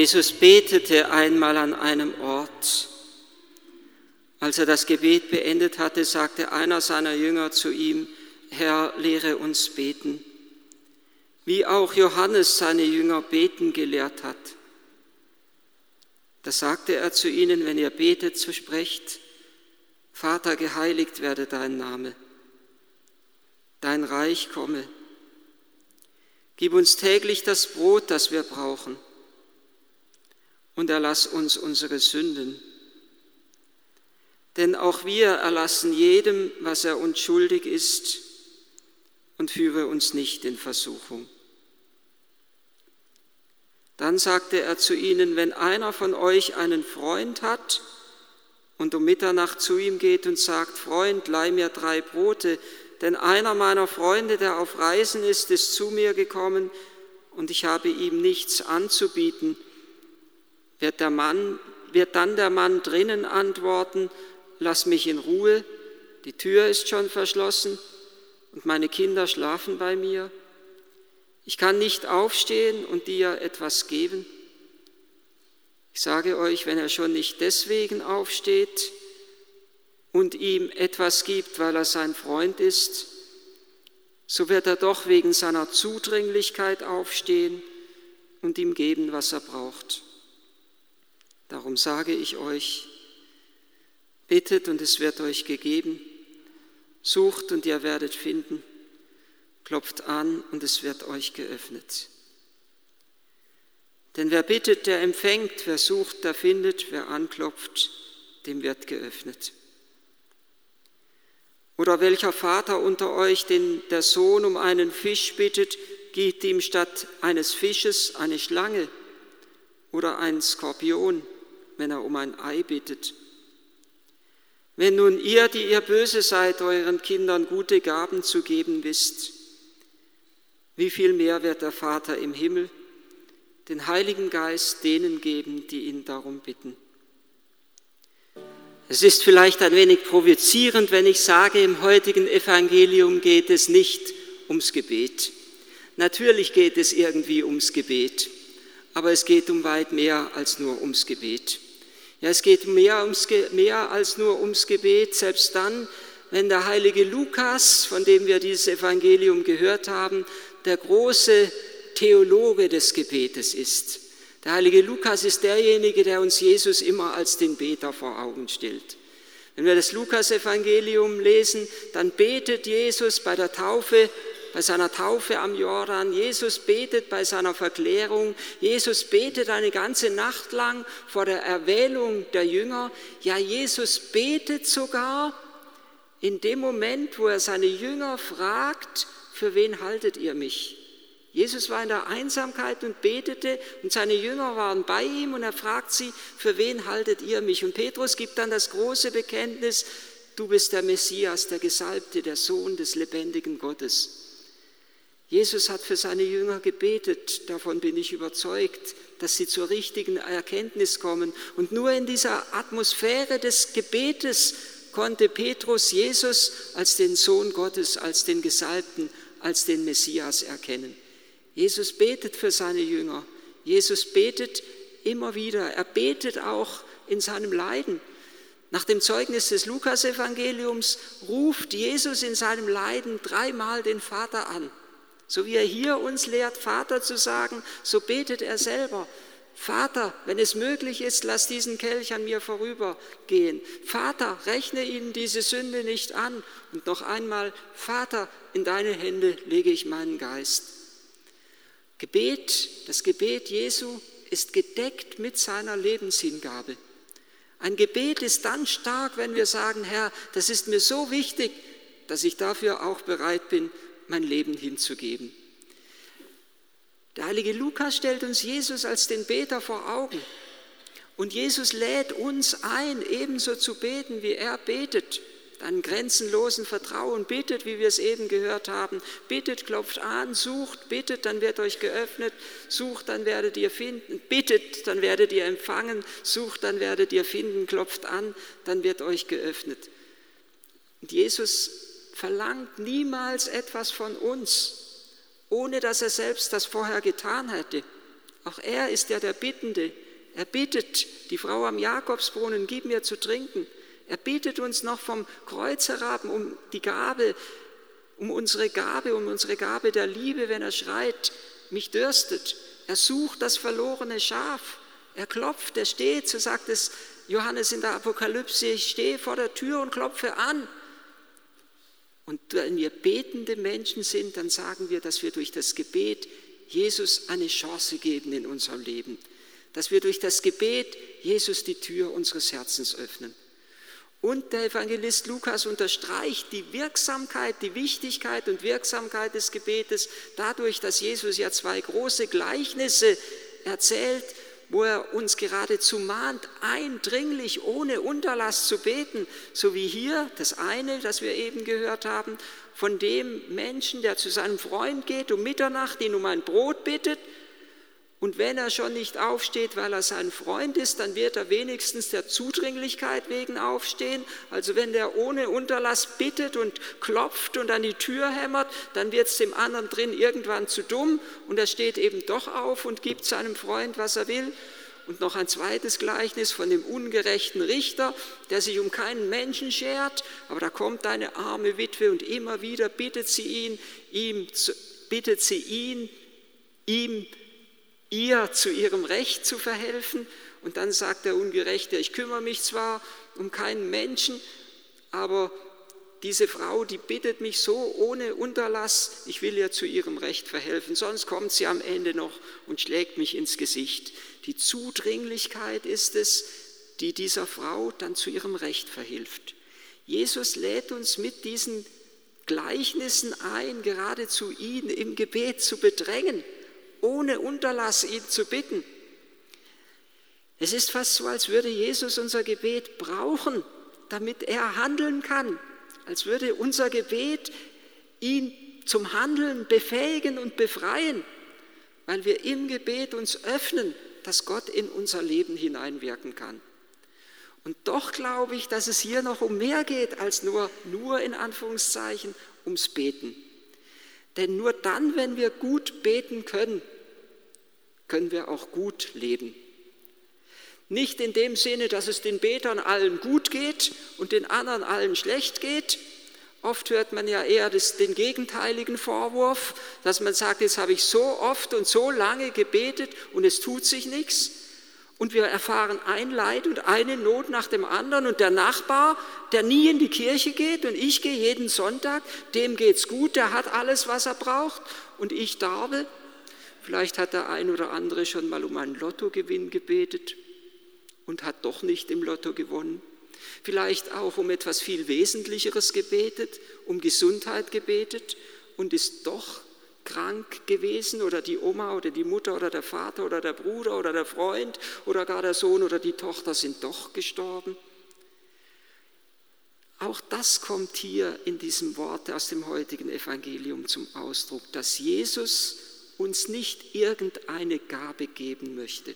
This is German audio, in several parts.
Jesus betete einmal an einem Ort. Als er das Gebet beendet hatte, sagte einer seiner Jünger zu ihm, Herr, lehre uns beten, wie auch Johannes seine Jünger beten gelehrt hat. Da sagte er zu ihnen, wenn ihr betet, so sprecht, Vater, geheiligt werde dein Name, dein Reich komme. Gib uns täglich das Brot, das wir brauchen, und erlass uns unsere Sünden. Denn auch wir erlassen jedem, was er uns schuldig ist, und führe uns nicht in Versuchung. Dann sagte er zu ihnen, wenn einer von euch einen Freund hat und um Mitternacht zu ihm geht und sagt, Freund, leih mir drei Brote, denn einer meiner Freunde, der auf Reisen ist, ist zu mir gekommen und ich habe ihm nichts anzubieten, wird, der Mann, wird dann der Mann drinnen antworten, lass mich in Ruhe, die Tür ist schon verschlossen und meine Kinder schlafen bei mir. Ich kann nicht aufstehen und dir etwas geben. Ich sage euch, wenn er schon nicht deswegen aufsteht und ihm etwas gibt, weil er sein Freund ist, so wird er doch wegen seiner Zudringlichkeit aufstehen und ihm geben, was er braucht. Darum sage ich euch, bittet und es wird euch gegeben, sucht und ihr werdet finden, klopft an und es wird euch geöffnet. Denn wer bittet, der empfängt, wer sucht, der findet, wer anklopft, dem wird geöffnet. Oder welcher Vater unter euch, den der Sohn um einen Fisch bittet, gibt ihm statt eines Fisches eine Schlange oder einen Skorpion, wenn er um ein Ei bittet? Wenn nun ihr, die ihr böse seid, euren Kindern gute Gaben zu geben wisst, wie viel mehr wird der Vater im Himmel den Heiligen Geist denen geben, die ihn darum bitten. Es ist vielleicht ein wenig provozierend, wenn ich sage, im heutigen Evangelium geht es nicht ums Gebet. Natürlich geht es irgendwie ums Gebet, aber es geht um weit mehr als nur ums Gebet. Ja, es geht mehr, ums, mehr als nur ums Gebet, selbst dann, wenn der heilige Lukas, von dem wir dieses Evangelium gehört haben, der große Theologe des Gebetes ist. Der heilige Lukas ist derjenige, der uns Jesus immer als den Beter vor Augen stellt. Wenn wir das Lukas-Evangelium lesen, dann betet Jesus bei der Taufe, bei seiner Taufe am Jordan. Jesus betet bei seiner Verklärung. Jesus betet eine ganze Nacht lang vor der Erwählung der Jünger. Ja, Jesus betet sogar in dem Moment, wo er seine Jünger fragt, für wen haltet ihr mich? Jesus war in der Einsamkeit und betete und seine Jünger waren bei ihm und er fragt sie, für wen haltet ihr mich? Und Petrus gibt dann das große Bekenntnis, du bist der Messias, der Gesalbte, der Sohn des lebendigen Gottes. Jesus hat für seine Jünger gebetet, davon bin ich überzeugt, dass sie zur richtigen Erkenntnis kommen. Und nur in dieser Atmosphäre des Gebetes konnte Petrus Jesus als den Sohn Gottes, als den Gesalbten, als den Messias erkennen. Jesus betet für seine Jünger. Jesus betet immer wieder. Er betet auch in seinem Leiden. Nach dem Zeugnis des Lukasevangeliums ruft Jesus in seinem Leiden dreimal den Vater an. So wie er hier uns lehrt, Vater zu sagen, so betet er selber. Vater, wenn es möglich ist, lass diesen Kelch an mir vorübergehen. Vater, rechne ihnen diese Sünde nicht an. Und noch einmal, Vater, in deine Hände lege ich meinen Geist. Gebet, das Gebet Jesu ist gedeckt mit seiner Lebenshingabe. Ein Gebet ist dann stark, wenn wir sagen, Herr, das ist mir so wichtig, dass ich dafür auch bereit bin, mein Leben hinzugeben. Der heilige Lukas stellt uns Jesus als den Beter vor Augen. Und Jesus lädt uns ein, ebenso zu beten, wie er betet deinem grenzenlosen Vertrauen. Bittet, wie wir es eben gehört haben. Bittet, klopft an, sucht, bittet, dann wird euch geöffnet. Sucht, dann werdet ihr finden. Bittet, dann werdet ihr empfangen. Sucht, dann werdet ihr finden. Klopft an, dann wird euch geöffnet. Und Jesus verlangt niemals etwas von uns, ohne dass er selbst das vorher getan hätte. Auch er ist ja der Bittende. Er bittet die Frau am Jakobsbrunnen, gib mir zu trinken. Er bittet uns noch vom Kreuz herab um die Gabe, um unsere Gabe, um unsere Gabe der Liebe, wenn er schreit, mich dürstet. Er sucht das verlorene Schaf. Er klopft, er steht, so sagt es Johannes in der Apokalypse, ich stehe vor der Tür und klopfe an. Und wenn wir betende Menschen sind, dann sagen wir, dass wir durch das Gebet Jesus eine Chance geben in unserem Leben. Dass wir durch das Gebet Jesus die Tür unseres Herzens öffnen. Und der Evangelist Lukas unterstreicht die Wirksamkeit, die Wichtigkeit und Wirksamkeit des Gebetes dadurch, dass Jesus ja zwei große Gleichnisse erzählt, wo er uns geradezu mahnt, eindringlich ohne Unterlass zu beten, so wie hier das eine, das wir eben gehört haben, von dem Menschen, der zu seinem Freund geht um Mitternacht, ihn um ein Brot bittet, und wenn er schon nicht aufsteht, weil er sein Freund ist, dann wird er wenigstens der Zudringlichkeit wegen aufstehen. Also wenn der ohne Unterlass bittet und klopft und an die Tür hämmert, dann wird es dem anderen drin irgendwann zu dumm und er steht eben doch auf und gibt seinem Freund, was er will. Und noch ein zweites Gleichnis von dem ungerechten Richter, der sich um keinen Menschen schert, aber da kommt eine arme Witwe und immer wieder bittet sie ihn, ihm, bittet sie ihn, ihm ihr zu ihrem Recht zu verhelfen. Und dann sagt der Ungerechte, ich kümmere mich zwar um keinen Menschen, aber diese Frau, die bittet mich so ohne Unterlass, ich will ihr zu ihrem Recht verhelfen, sonst kommt sie am Ende noch und schlägt mich ins Gesicht. Die Zudringlichkeit ist es, die dieser Frau dann zu ihrem Recht verhilft. Jesus lädt uns mit diesen Gleichnissen ein, geradezu ihn im Gebet zu bedrängen ohne Unterlass ihn zu bitten. Es ist fast so, als würde Jesus unser Gebet brauchen, damit er handeln kann, als würde unser Gebet ihn zum Handeln befähigen und befreien, weil wir im Gebet uns öffnen, dass Gott in unser Leben hineinwirken kann. Und doch glaube ich, dass es hier noch um mehr geht als nur, nur in Anführungszeichen ums Beten. Denn nur dann, wenn wir gut beten können, können wir auch gut leben. Nicht in dem Sinne, dass es den Betern allen gut geht und den anderen allen schlecht geht. Oft hört man ja eher das, den gegenteiligen Vorwurf, dass man sagt, jetzt habe ich so oft und so lange gebetet und es tut sich nichts. Und wir erfahren ein Leid und eine Not nach dem anderen. Und der Nachbar, der nie in die Kirche geht und ich gehe jeden Sonntag, dem geht's gut, der hat alles, was er braucht. Und ich darbe. Vielleicht hat der ein oder andere schon mal um einen Lottogewinn gebetet und hat doch nicht im Lotto gewonnen. Vielleicht auch um etwas viel Wesentlicheres gebetet, um Gesundheit gebetet und ist doch krank gewesen oder die Oma oder die Mutter oder der Vater oder der Bruder oder der Freund oder gar der Sohn oder die Tochter sind doch gestorben. Auch das kommt hier in diesem Wort aus dem heutigen Evangelium zum Ausdruck, dass Jesus uns nicht irgendeine Gabe geben möchte.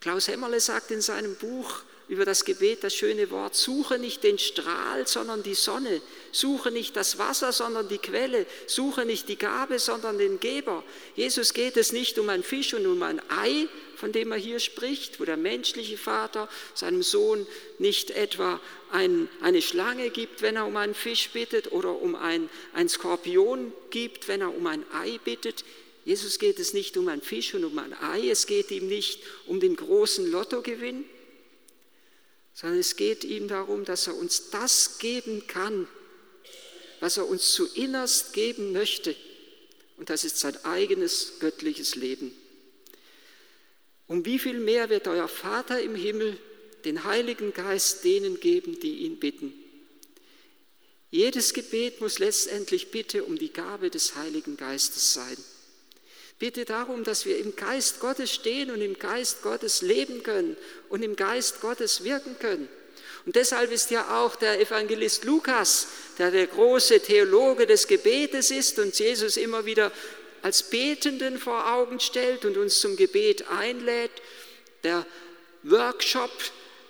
Klaus Hämmerle sagt in seinem Buch, über das Gebet das schöne Wort, suche nicht den Strahl, sondern die Sonne, suche nicht das Wasser, sondern die Quelle, suche nicht die Gabe, sondern den Geber. Jesus geht es nicht um ein Fisch und um ein Ei, von dem er hier spricht, wo der menschliche Vater seinem Sohn nicht etwa ein, eine Schlange gibt, wenn er um einen Fisch bittet, oder um ein, ein Skorpion gibt, wenn er um ein Ei bittet. Jesus geht es nicht um ein Fisch und um ein Ei, es geht ihm nicht um den großen Lottogewinn, sondern es geht ihm darum, dass er uns das geben kann, was er uns zu innerst geben möchte. Und das ist sein eigenes göttliches Leben. Um wie viel mehr wird euer Vater im Himmel den Heiligen Geist denen geben, die ihn bitten? Jedes Gebet muss letztendlich Bitte um die Gabe des Heiligen Geistes sein. Bitte darum, dass wir im Geist Gottes stehen und im Geist Gottes leben können und im Geist Gottes wirken können. Und deshalb ist ja auch der Evangelist Lukas, der der große Theologe des Gebetes ist und Jesus immer wieder als Betenden vor Augen stellt und uns zum Gebet einlädt, der Workshop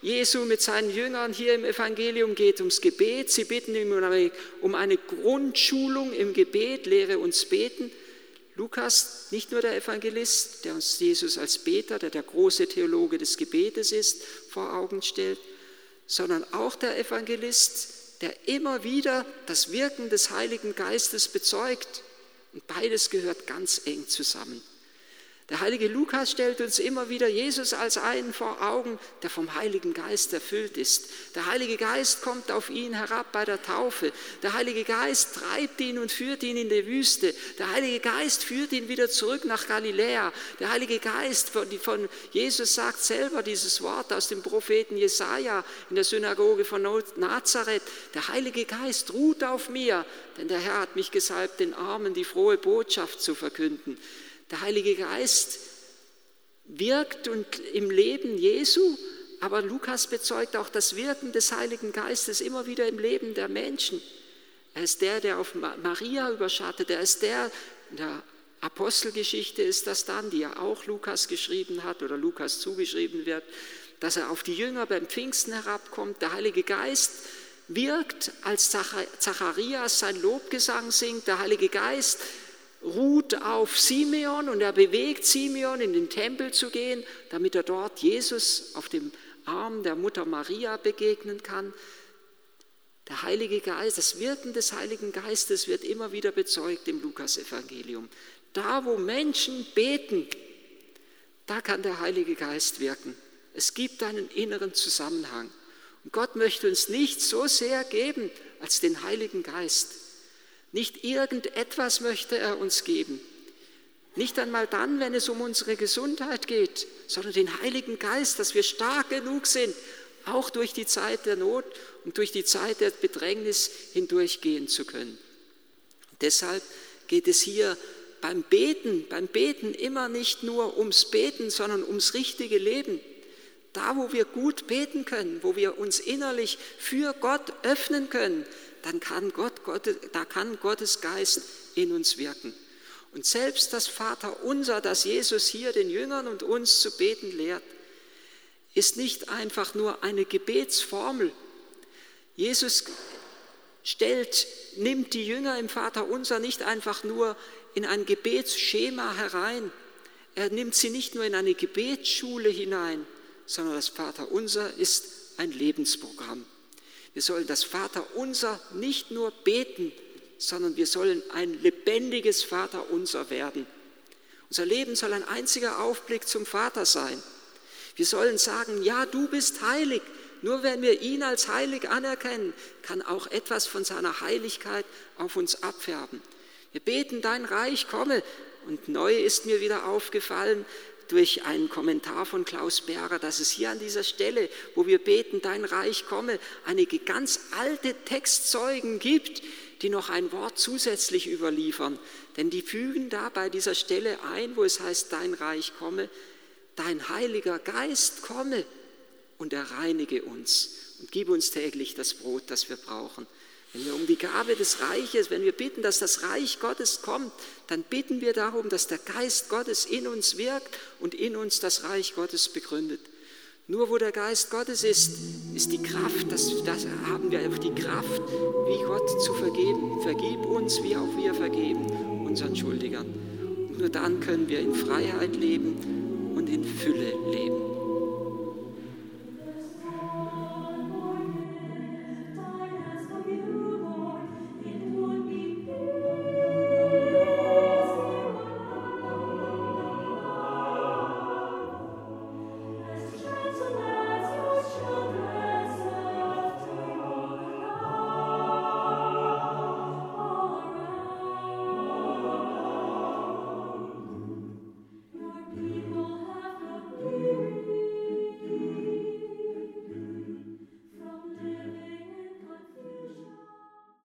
Jesu mit seinen Jüngern hier im Evangelium geht ums Gebet. Sie bitten ihn um eine Grundschulung im Gebet, lehre uns beten. Lukas, nicht nur der Evangelist, der uns Jesus als Beter, der der große Theologe des Gebetes ist, vor Augen stellt, sondern auch der Evangelist, der immer wieder das Wirken des Heiligen Geistes bezeugt. Und beides gehört ganz eng zusammen. Der heilige Lukas stellt uns immer wieder Jesus als einen vor Augen, der vom Heiligen Geist erfüllt ist. Der Heilige Geist kommt auf ihn herab bei der Taufe. Der Heilige Geist treibt ihn und führt ihn in die Wüste. Der Heilige Geist führt ihn wieder zurück nach Galiläa. Der Heilige Geist von, von Jesus sagt selber dieses Wort aus dem Propheten Jesaja in der Synagoge von Nazareth. Der Heilige Geist ruht auf mir, denn der Herr hat mich gesalbt, den Armen die frohe Botschaft zu verkünden. Der Heilige Geist wirkt und im Leben Jesu, aber Lukas bezeugt auch das Wirken des Heiligen Geistes immer wieder im Leben der Menschen. Er ist der, der auf Maria überschattet. Er ist der, in der Apostelgeschichte ist das dann, die ja auch Lukas geschrieben hat oder Lukas zugeschrieben wird, dass er auf die Jünger beim Pfingsten herabkommt. Der Heilige Geist wirkt, als Zacharias sein Lobgesang singt. Der Heilige Geist ruht auf Simeon und er bewegt Simeon in den Tempel zu gehen, damit er dort Jesus auf dem Arm der Mutter Maria begegnen kann. Der Heilige Geist, das Wirken des Heiligen Geistes wird immer wieder bezeugt im Lukasevangelium. Da, wo Menschen beten, da kann der Heilige Geist wirken. Es gibt einen inneren Zusammenhang. Und Gott möchte uns nicht so sehr geben als den Heiligen Geist. Nicht irgendetwas möchte er uns geben. Nicht einmal dann, wenn es um unsere Gesundheit geht, sondern den Heiligen Geist, dass wir stark genug sind, auch durch die Zeit der Not und durch die Zeit der Bedrängnis hindurchgehen zu können. Deshalb geht es hier beim Beten, beim Beten immer nicht nur ums Beten, sondern ums richtige Leben. Da, wo wir gut beten können, wo wir uns innerlich für Gott öffnen können, dann kann, Gott, Gott, da kann Gottes Geist in uns wirken. Und selbst das Vaterunser, das Jesus hier den Jüngern und uns zu beten lehrt, ist nicht einfach nur eine Gebetsformel. Jesus stellt, nimmt die Jünger im Vaterunser nicht einfach nur in ein Gebetsschema herein. Er nimmt sie nicht nur in eine Gebetsschule hinein, sondern das Vaterunser ist ein Lebensprogramm. Wir sollen das Vaterunser nicht nur beten, sondern wir sollen ein lebendiges Vaterunser werden. Unser Leben soll ein einziger Aufblick zum Vater sein. Wir sollen sagen, ja, du bist heilig. Nur wenn wir ihn als heilig anerkennen, kann auch etwas von seiner Heiligkeit auf uns abfärben. Wir beten, dein Reich komme. Und neu ist mir wieder aufgefallen, durch einen Kommentar von Klaus Berger, dass es hier an dieser Stelle, wo wir beten, dein Reich komme, einige ganz alte Textzeugen gibt, die noch ein Wort zusätzlich überliefern. Denn die fügen da bei dieser Stelle ein, wo es heißt, dein Reich komme, dein Heiliger Geist komme und er reinige uns und gib uns täglich das Brot, das wir brauchen. Wenn wir um die Gabe des Reiches, wenn wir bitten, dass das Reich Gottes kommt, dann bitten wir darum, dass der Geist Gottes in uns wirkt und in uns das Reich Gottes begründet. Nur wo der Geist Gottes ist, ist die Kraft, das, das haben wir auch die Kraft, wie Gott zu vergeben. Vergib uns, wie auch wir vergeben unseren Schuldigern. Und nur dann können wir in Freiheit leben und in Fülle leben.